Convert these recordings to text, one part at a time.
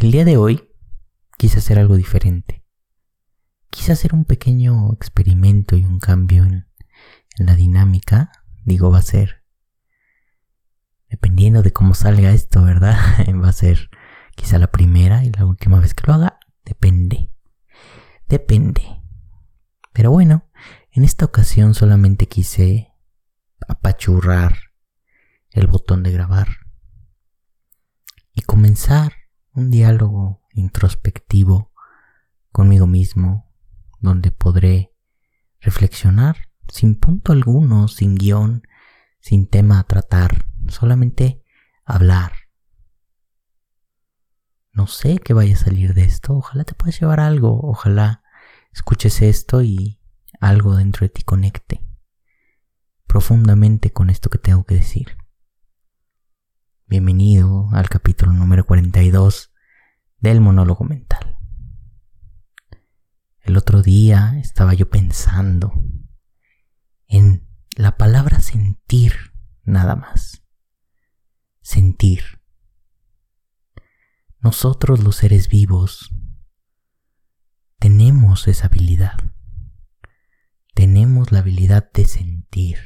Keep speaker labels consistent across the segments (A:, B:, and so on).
A: El día de hoy quise hacer algo diferente. Quise hacer un pequeño experimento y un cambio en, la dinámica. Digo, va a ser, dependiendo de cómo salga esto, ¿verdad? va a ser quizá la primera y la última vez que lo haga. Depende. Depende. Pero bueno, en esta ocasión solamente quise apachurrar el botón de grabar y comenzar un diálogo introspectivo conmigo mismo donde podré reflexionar sin punto alguno, sin guion, sin tema a tratar, solamente hablar. No sé qué vaya a salir de esto, ojalá te puedas llevar algo, ojalá escuches esto y algo dentro de ti conecte profundamente con esto que tengo que decir. Bienvenido al capítulo número 42 del monólogo mental. El otro día estaba yo pensando en la palabra sentir nada más. Sentir. Nosotros los seres vivos tenemos esa habilidad. Tenemos la habilidad de sentir.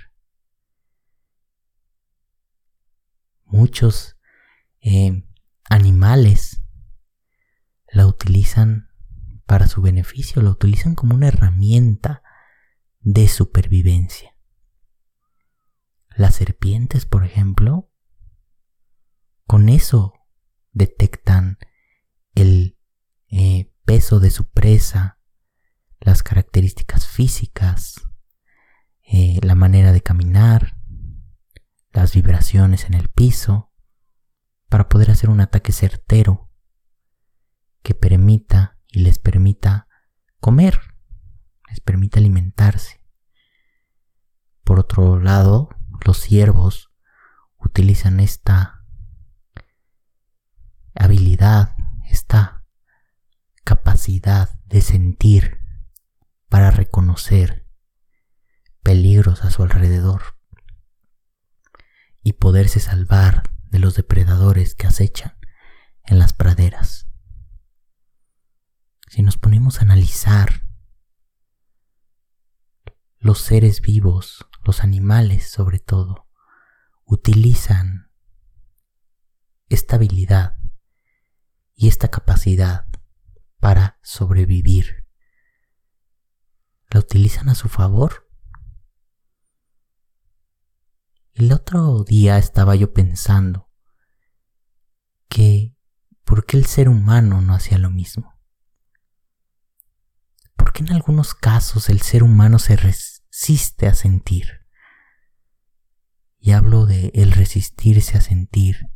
A: muchos eh, animales la utilizan para su beneficio, la utilizan como una herramienta de supervivencia. Las serpientes, por ejemplo, con eso detectan el eh, peso de su presa, las características físicas, eh, la manera de caminar, las vibraciones en el piso, para poder hacer un ataque certero que permita y les permita comer, les permita alimentarse. Por otro lado, los ciervos utilizan esta habilidad, esta capacidad de sentir para reconocer peligros a su alrededor y poderse salvar de los depredadores que acechan en las praderas. Si nos ponemos a analizar los seres vivos, los animales sobre todo, utilizan esta habilidad y esta capacidad para sobrevivir. ¿La utilizan a su favor? El otro día estaba yo pensando que ¿por qué el ser humano no hacía lo mismo? ¿Por qué en algunos casos el ser humano se resiste a sentir? Y hablo de el resistirse a sentir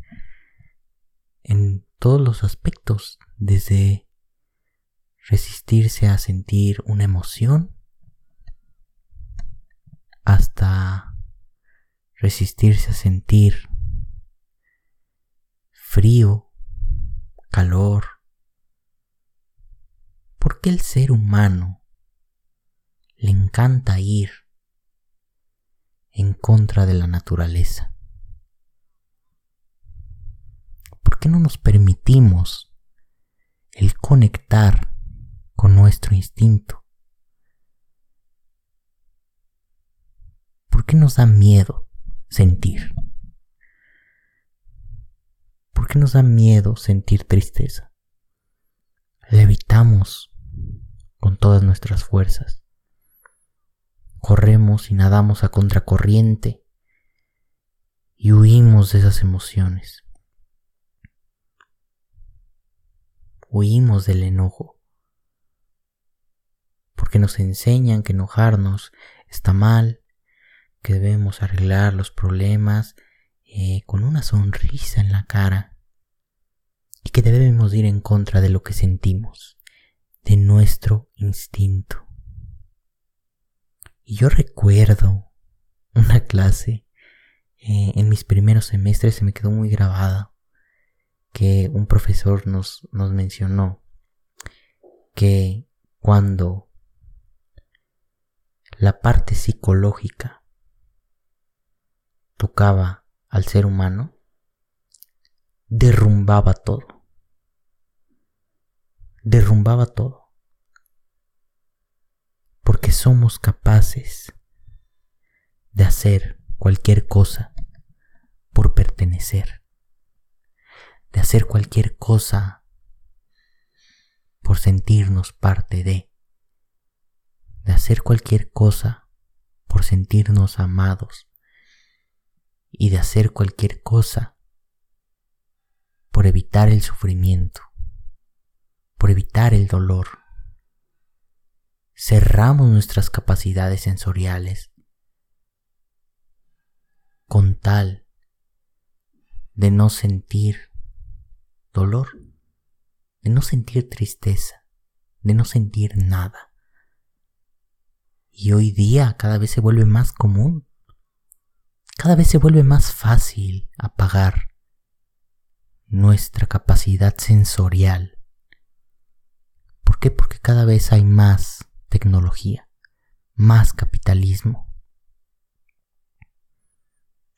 A: en todos los aspectos, desde resistirse a sentir una emoción hasta resistirse a sentir frío, calor. ¿Por qué el ser humano le encanta ir en contra de la naturaleza? ¿Por qué no nos permitimos el conectar con nuestro instinto? ¿Por qué nos da miedo sentir? ¿Por qué nos da miedo sentir tristeza? La evitamos con todas nuestras fuerzas. Corremos y nadamos a contracorriente y huimos de esas emociones. Huimos del enojo porque nos enseñan que enojarnos está mal, que debemos arreglar los problemas eh, con una sonrisa en la cara y que debemos ir en contra de lo que sentimos, de nuestro instinto. Y yo recuerdo una clase eh, en mis primeros semestres, se me quedó muy grabada, que un profesor nos, nos mencionó que cuando la parte psicológica tocaba al ser humano, derrumbaba todo. derrumbaba todo. Porque somos capaces de hacer cualquier cosa por pertenecer, de hacer cualquier cosa por sentirnos parte de, de hacer cualquier cosa por sentirnos amados y de hacer cualquier cosa por evitar el sufrimiento, por evitar el dolor. Cerramos nuestras capacidades sensoriales con tal de no sentir dolor, de no sentir tristeza, de no sentir nada. Y hoy día cada vez se vuelve más común, cada vez se vuelve más fácil apagar nuestra capacidad sensorial. ¿Por qué? Porque cada vez hay más tecnología, más capitalismo.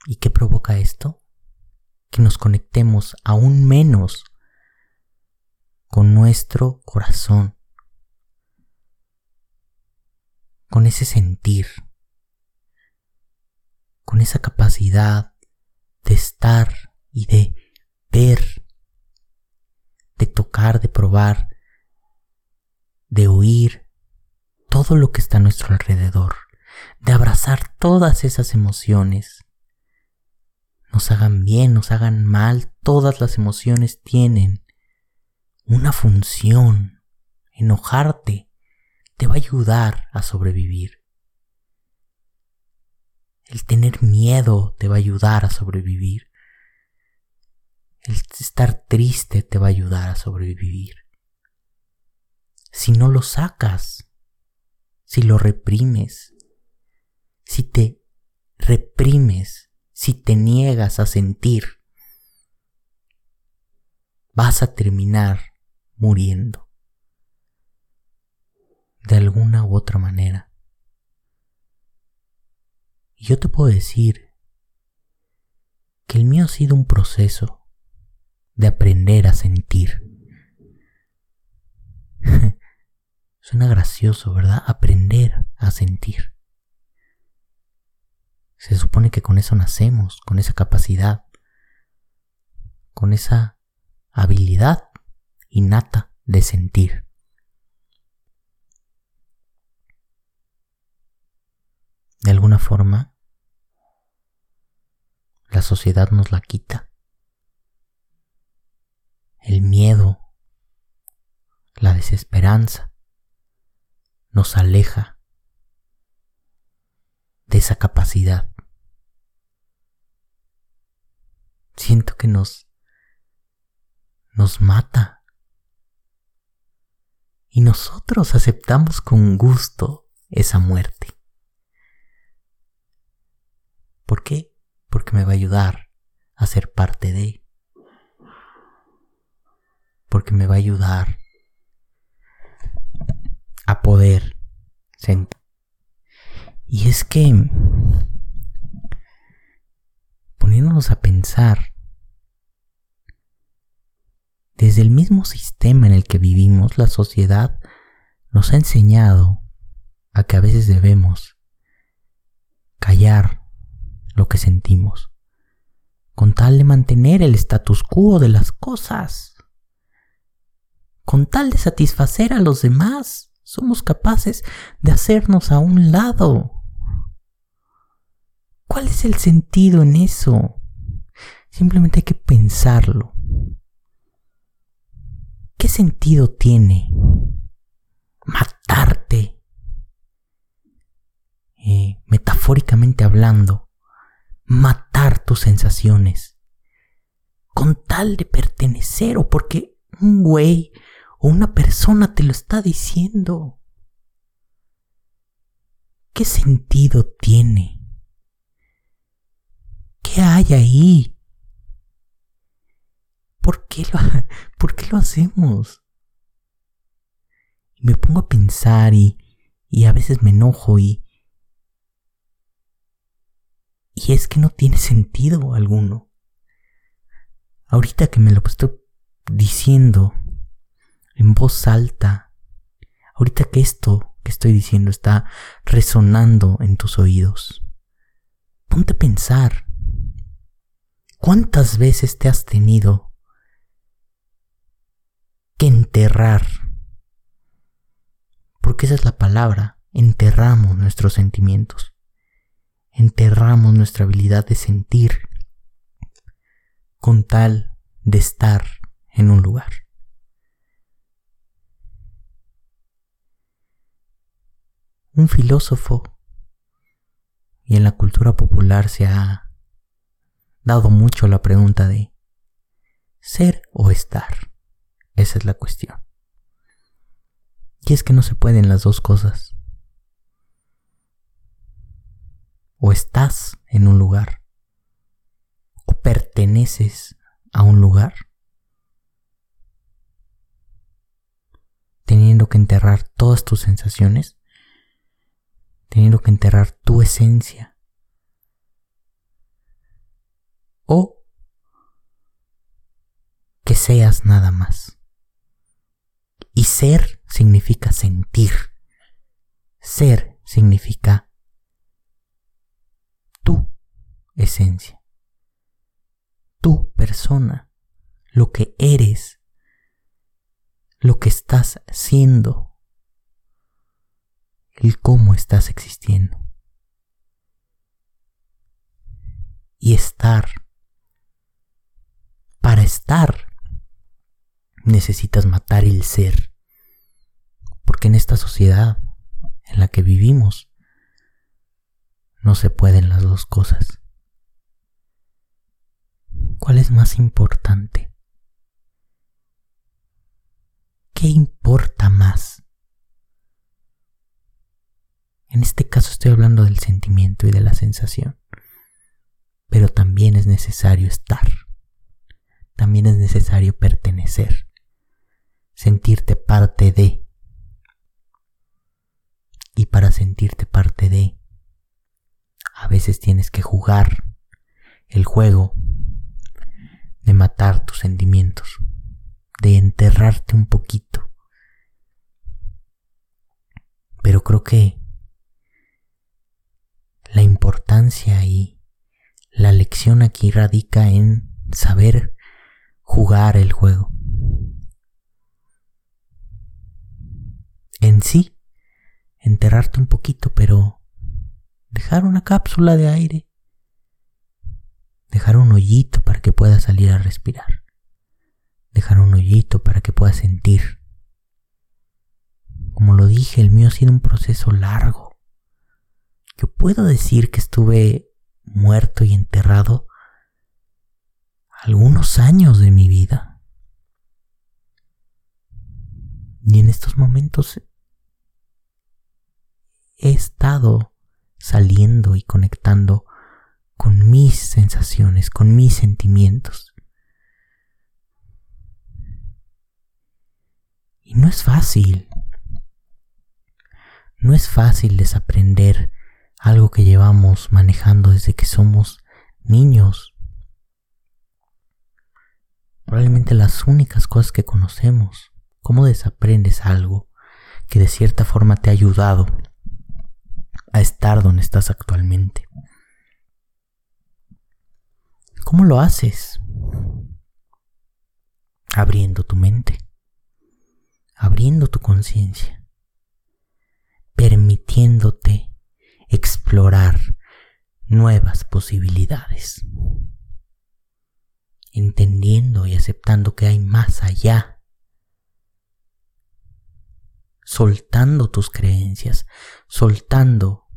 A: ¿Y qué provoca esto? Que nos conectemos aún menos con nuestro corazón, con ese sentir, con esa capacidad de estar y de ver, de tocar, de probar, de oír todo lo que está a nuestro alrededor, de abrazar todas esas emociones. Nos hagan bien, nos hagan mal, todas las emociones tienen una función. Enojarte te va a ayudar a sobrevivir. El tener miedo te va a ayudar a sobrevivir. El estar triste te va a ayudar a sobrevivir. Si no lo sacas, si lo reprimes, si te reprimes, si te niegas a sentir, vas a terminar muriendo. De alguna u otra manera. Y yo te puedo decir que el mío ha sido un proceso de aprender a sentir. Suena gracioso, ¿verdad? Aprender a sentir. Se supone que con eso nacemos, con esa capacidad, con esa habilidad innata de sentir. De alguna forma, la sociedad nos la quita el miedo, la desesperanza, nos aleja de esa capacidad. Siento que nos nos mata. Y nosotros aceptamos con gusto esa muerte. ¿Por qué? Porque me va a ayudar a ser parte de porque me va a ayudar a poder sentir. Y es que, poniéndonos a pensar, desde el mismo sistema en el que vivimos, la sociedad nos ha enseñado a que a veces debemos callar lo que sentimos, con tal de mantener el status quo de las cosas con tal de satisfacer a los demás, somos capaces de hacernos a un lado. ¿Cuál es el sentido en eso? Simplemente hay que pensarlo. ¿Qué sentido tiene matarte? Eh, metafóricamente hablando, matar tus sensaciones con tal de pertenecer o porque un güey o una persona te lo está diciendo. ¿Qué sentido tiene? ¿Qué hay ahí? ¿Por qué lo, por qué lo hacemos? Me pongo a pensar y, y a veces me enojo y... Y es que no tiene sentido alguno. Ahorita que me lo estoy diciendo, en voz alta. Ahorita que esto que estoy diciendo está resonando en tus oídos, ponte a pensar. ¿Cuántas veces te has tenido que enterrar? Porque esa es la palabra, enterramos nuestros sentimientos, enterramos nuestra habilidad de sentir con tal de estar en un lugar. Un filósofo y en la cultura popular se ha dado mucho la pregunta de ser o estar. Esa es la cuestión. Y es que no se pueden las dos cosas. O estás en un lugar, o perteneces a un lugar, teniendo que enterrar todas tus sensaciones, teniendo que enterrar tu esencia, o que seas nada más. Y ser significa sentir. Ser significa tu esencia, tu persona, lo que eres, lo que estás siendo, el cómo estás existiendo. Y estar. Para estar necesitas matar el ser. Porque en esta sociedad en la que vivimos no se pueden las dos cosas. ¿Cuál es más importante? ¿Qué importa más? En este caso estoy hablando del sentimiento y de la sensación, pero también es necesario estar, también es necesario pertenecer sentirte parte de. Y para sentirte parte de, a veces tienes que jugar el juego de matar tus sentimientos, de enterrarte un poquito. Pero creo que la importancia y la lección aquí radica en saber jugar el juego. en sí, enterrarte un poquito, pero dejar una cápsula de aire, dejar un hoyito para que puedas salir a respirar, dejar un hoyito para que puedas sentir. Como lo dije, el mío ha sido un proceso largo. Yo puedo decir que estuve muerto y enterrado algunos años de mi vida. Y en estos momentos he estado saliendo y conectando con mis sensaciones, con mis sentimientos. Y no es fácil. No es fácil desaprender algo que llevamos manejando desde que somos niños. Probablemente las únicas cosas que conocemos. ¿Cómo desaprendes algo que de cierta forma te ha ayudado a estar donde estás actualmente. ¿Cómo lo haces? Abriendo tu mente, abriendo tu conciencia, permitiéndote explorar nuevas posibilidades, entendiendo y aceptando que hay más allá soltando tus creencias, soltando,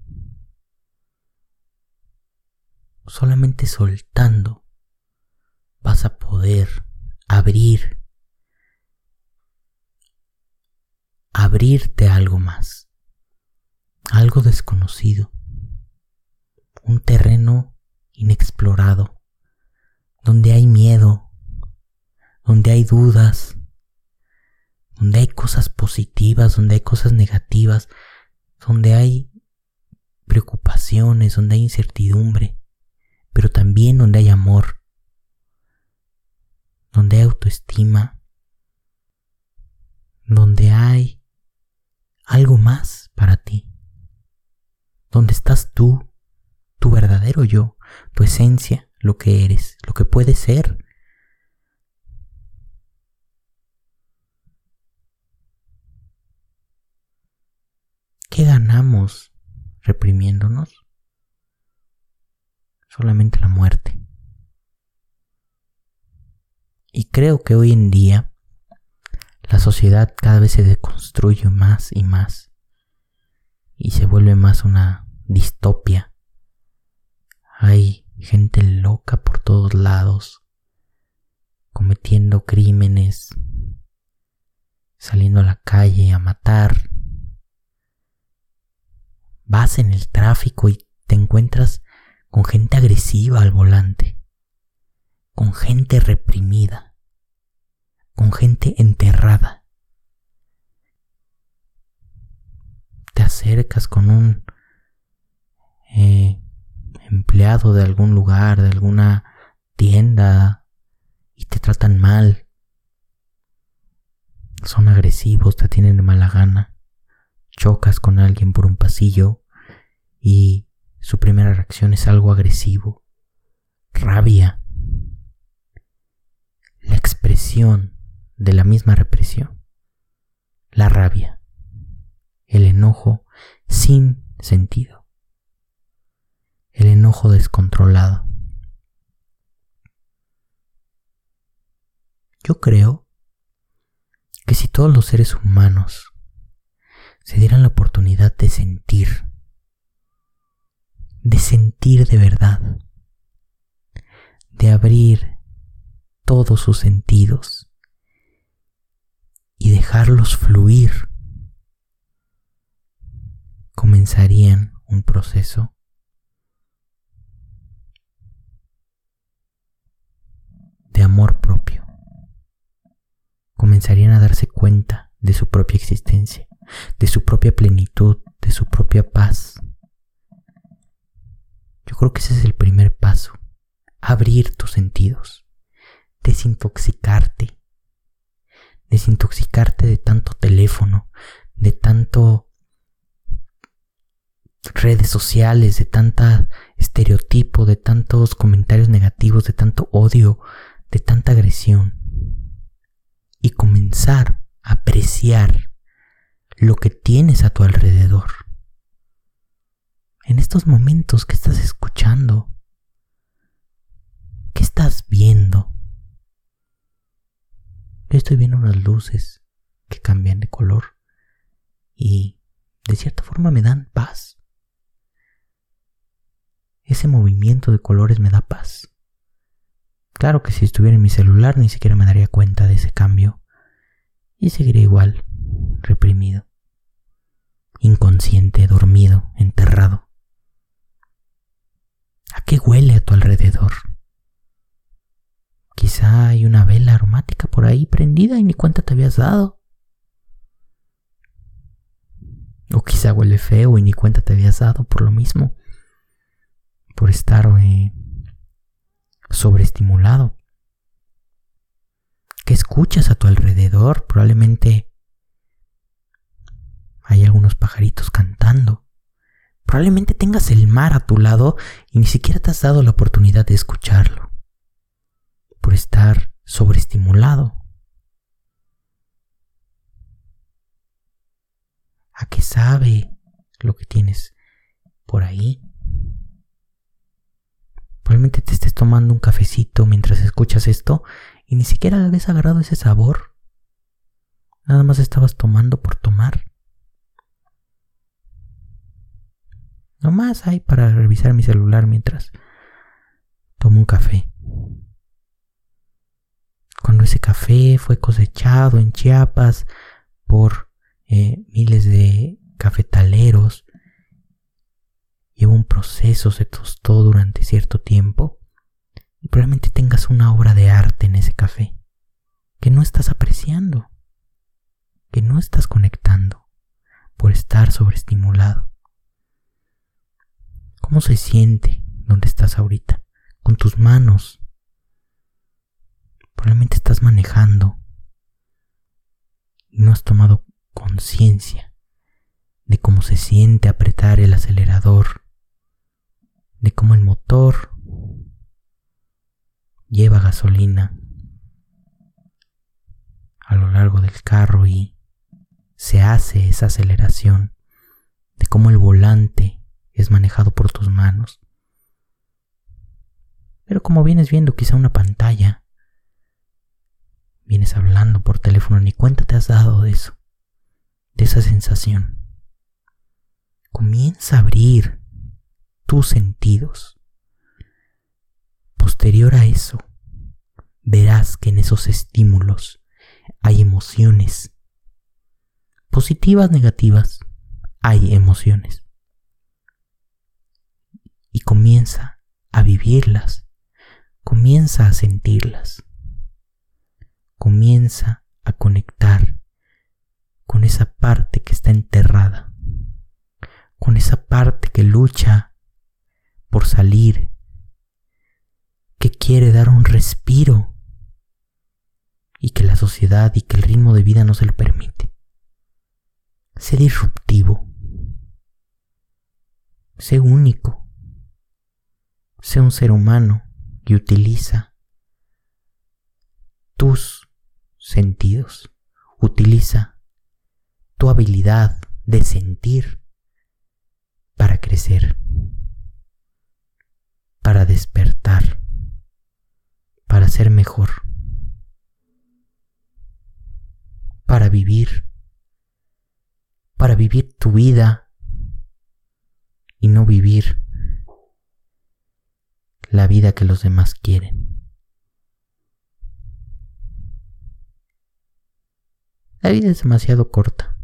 A: solamente soltando, vas a poder abrir, abrirte algo más, algo desconocido, un terreno inexplorado, donde hay miedo, donde hay dudas, donde hay cosas positivas, donde hay cosas negativas, donde hay preocupaciones, donde hay incertidumbre, pero también donde hay amor, donde hay autoestima, donde hay algo más para ti, donde estás tú, tu verdadero yo, tu esencia, lo que eres, lo que puedes ser. ¿Qué ganamos reprimiéndonos? Solamente la muerte. Y creo que hoy en día la sociedad cada vez se deconstruye más y más y se vuelve más una distopia. Hay gente loca por todos lados, cometiendo crímenes, saliendo a la calle a matar. Vas en el tráfico y te encuentras con gente agresiva al volante con gente reprimida, con gente enterrada. Te acercas con un eh, empleado de algún lugar, de alguna tienda, y te tratan mal. Son agresivos, te tienen de mala gana. Chocas con alguien por un pasillo y su primera reacción es algo agresivo, rabia. La expresión de la misma represión, la rabia, el enojo sin sentido, el enojo descontrolado. Yo creo que si todos los seres humanos se dieran la oportunidad de sentir, de sentir de verdad, de abrir todos sus sentidos y dejarlos fluir, comenzarían un proceso amor propio. Comenzarían a darse cuenta de su propia existencia, de su propia plenitud, de su propia paz. Yo creo que ese es el primer paso, abrir tus sentidos desintoxicarte. Desintoxicarte de tanto teléfono, de tanto redes sociales, de tanta estereotipo, de tantos comentarios negativos, de tanto odio, de tanta agresión. Y comenzar a apreciar lo que tienes a tu alrededor. En estos momentos que estás escuchando, ¿qué estás viendo? estoy viendo unas luces que cambian de color y de cierta forma me dan paz. Ese movimiento de colores me da paz. Claro que si estuviera en mi celular ni siquiera me daría cuenta de ese cambio y seguiría igual, reprimido, inconsciente, dormido, enterrado. ¿A qué huele a tu alrededor? Quizá hay una vela aromática por ahí prendida y ni cuenta te habías dado. O quizá huele feo y ni cuenta te habías dado por lo mismo. Por estar eh, sobreestimulado. ¿Qué escuchas a tu alrededor? Probablemente hay algunos pajaritos cantando. Probablemente tengas el mar a tu lado y ni siquiera te has dado la oportunidad de escucharlo por estar sobreestimulado. ¿A qué sabe lo que tienes por ahí? Probablemente te estés tomando un cafecito mientras escuchas esto y ni siquiera le habías agarrado ese sabor. Nada más estabas tomando por tomar. Nomás hay para revisar mi celular mientras tomo un café cuando ese café fue cosechado en Chiapas por eh, miles de cafetaleros, proceso, se tostó durante cierto tiempo y probablemente tengas una obra de arte en ese café que no estás apreciando, que no estás conectando por estar sobreestimulado. ¿Cómo se siente donde estás ahorita? Con tus manos Probablemente estás manejando y no has tomado conciencia de cómo se siente apretar el acelerador, de cómo el motor lleva gasolina a lo largo del carro y se hace esa aceleración, de cómo el volante es manejado por tus manos. Pero como vienes viendo quizá una pantalla, vienes hablando por teléfono, ni cuenta te has dado de eso, de esa sensación. Comienza a abrir tus sentidos. Posterior a eso, verás que en esos estímulos hay emociones. Positivas, negativas, hay emociones. Y comienza a vivirlas, comienza a sentirlas, comienza a conectar con esa parte que está enterrada, con esa parte que lucha por salir, que quiere dar un respiro y que la sociedad y que el ritmo de vida no se lo permite. Sé disruptivo. Sé único. Sé un ser humano que utiliza tus sentidos. Utiliza tu habilidad de sentir para crecer, para despertar, para ser mejor. para vivir, para vivir tu vida y no vivir la vida que los demás quieren. La vida es demasiado corta.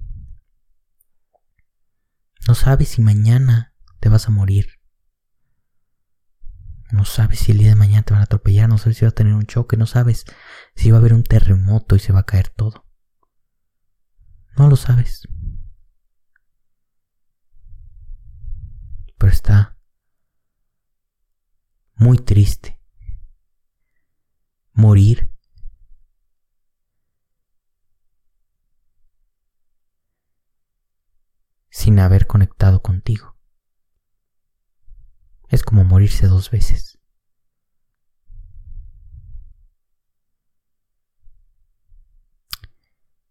A: No sabes si mañana te vas a morir. No sabes si el día de mañana te van a atropellar, no sabes si va a tener un choque, no sabes si va a haber un terremoto y se va a caer todo. No lo sabes. Pero está muy triste morir sin haber conectado contigo. Es como morirse dos veces.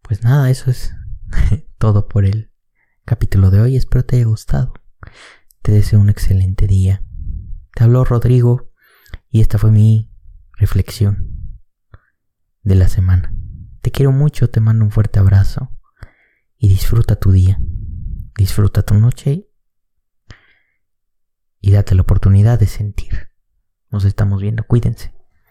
A: Pues nada, eso es todo por el capítulo de hoy. Espero te haya gustado. Te deseo un excelente día. Te habló Rodrigo y esta fue mi reflexión de la semana. Te quiero mucho, te mando un fuerte abrazo y disfruta tu día. Disfruta tu noche y date la oportunidad de sentir. Nos estamos viendo, cuídense.